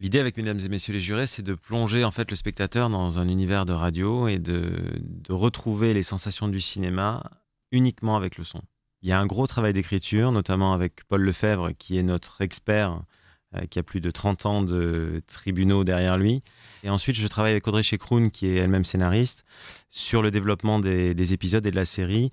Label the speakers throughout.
Speaker 1: L'idée avec Mesdames et Messieurs les jurés, c'est de plonger en fait le spectateur dans un univers de radio et de, retrouver les sensations du cinéma uniquement avec le son. Il y a un gros travail d'écriture, notamment avec Paul Lefebvre, qui est notre expert, euh, qui a plus de 30 ans de tribunaux derrière lui. Et ensuite, je travaille avec Audrey Chekroun, qui est elle-même scénariste, sur le développement des épisodes et de la série,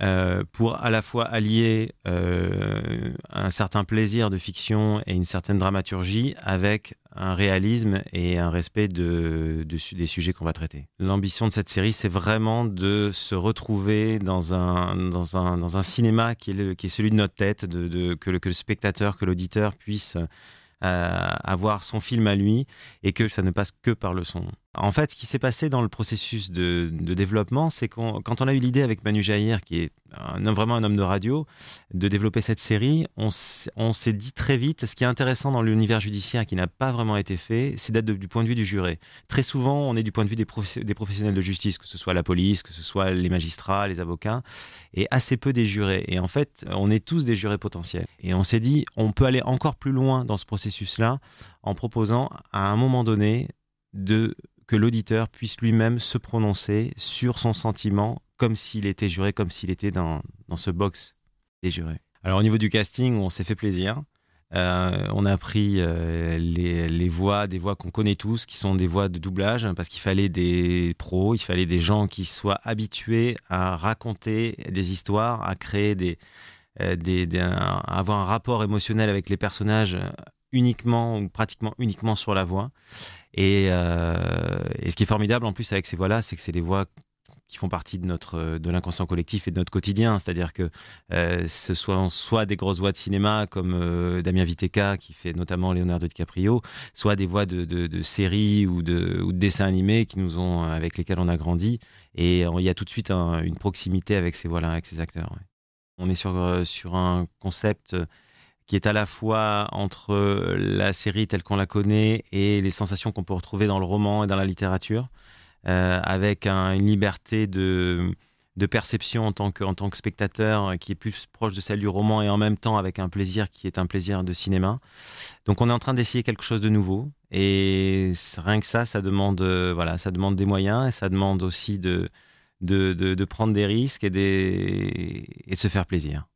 Speaker 1: euh, pour à la fois allier euh, un certain plaisir de fiction et une certaine dramaturgie avec un réalisme et un respect de, de des sujets qu'on va traiter. L'ambition de cette série, c'est vraiment de se retrouver dans un, dans un, dans un cinéma qui est, celui de notre tête, de, de que, le, que le spectateur, que l'auditeur puisse euh, avoir son film à lui et que ça ne passe que par le son. En fait, ce qui s'est passé dans le processus de, développement, c'est qu'on, quand on a eu l'idée avec Manu Jair, qui est vraiment un homme de radio, de développer cette série, on, s'est dit très vite, ce qui est intéressant dans l'univers judiciaire qui n'a pas vraiment été fait, c'est d'être du point de vue du juré. Très souvent, on est du point de vue des, des, professionnels de justice, que ce soit la police, que ce soit les magistrats, les avocats, et assez peu des jurés. Et en fait, on est tous des jurés potentiels. Et on s'est dit, on peut aller encore plus loin dans ce processus-là en proposant à un moment donné de que l'auditeur puisse lui-même se prononcer sur son sentiment comme s'il était juré, comme s'il était dans, dans ce box des jurés. Alors au niveau du casting, on s'est fait plaisir. Euh, on a pris euh, les, les, voix, des voix qu'on connaît tous, qui sont des voix de doublage, parce qu'il fallait des pros, il fallait des gens qui soient habitués à raconter des histoires, à créer des, euh, des à avoir un rapport émotionnel avec les personnages uniquement ou pratiquement uniquement sur la voix. Et, euh, et ce qui est formidable en plus avec ces voix-là, c'est que c'est des voix qui font partie de notre de l'inconscient collectif et de notre quotidien. C'est-à-dire que euh, ce soit soit des grosses voix de cinéma comme euh, Damien Viteka qui fait notamment Leonardo DiCaprio, soit des voix de, de, séries ou de, ou de, dessins animés qui nous ont avec lesquels on a grandi. Et il y a tout de suite un, une proximité avec ces voix-là, avec ces acteurs. On est sur sur un concept qui est à la fois entre la série telle qu'on la connaît et les sensations qu'on peut retrouver dans le roman et dans la littérature, euh, avec un, une liberté de, de perception en tant, que, en tant que spectateur qui est plus proche de celle du roman et en même temps avec un plaisir qui est un plaisir de cinéma. Donc on est en train d'essayer quelque chose de nouveau et rien que ça, ça demande, euh, voilà, ça demande des moyens et ça demande aussi de, de, de, de prendre des risques et, des, et de se faire plaisir.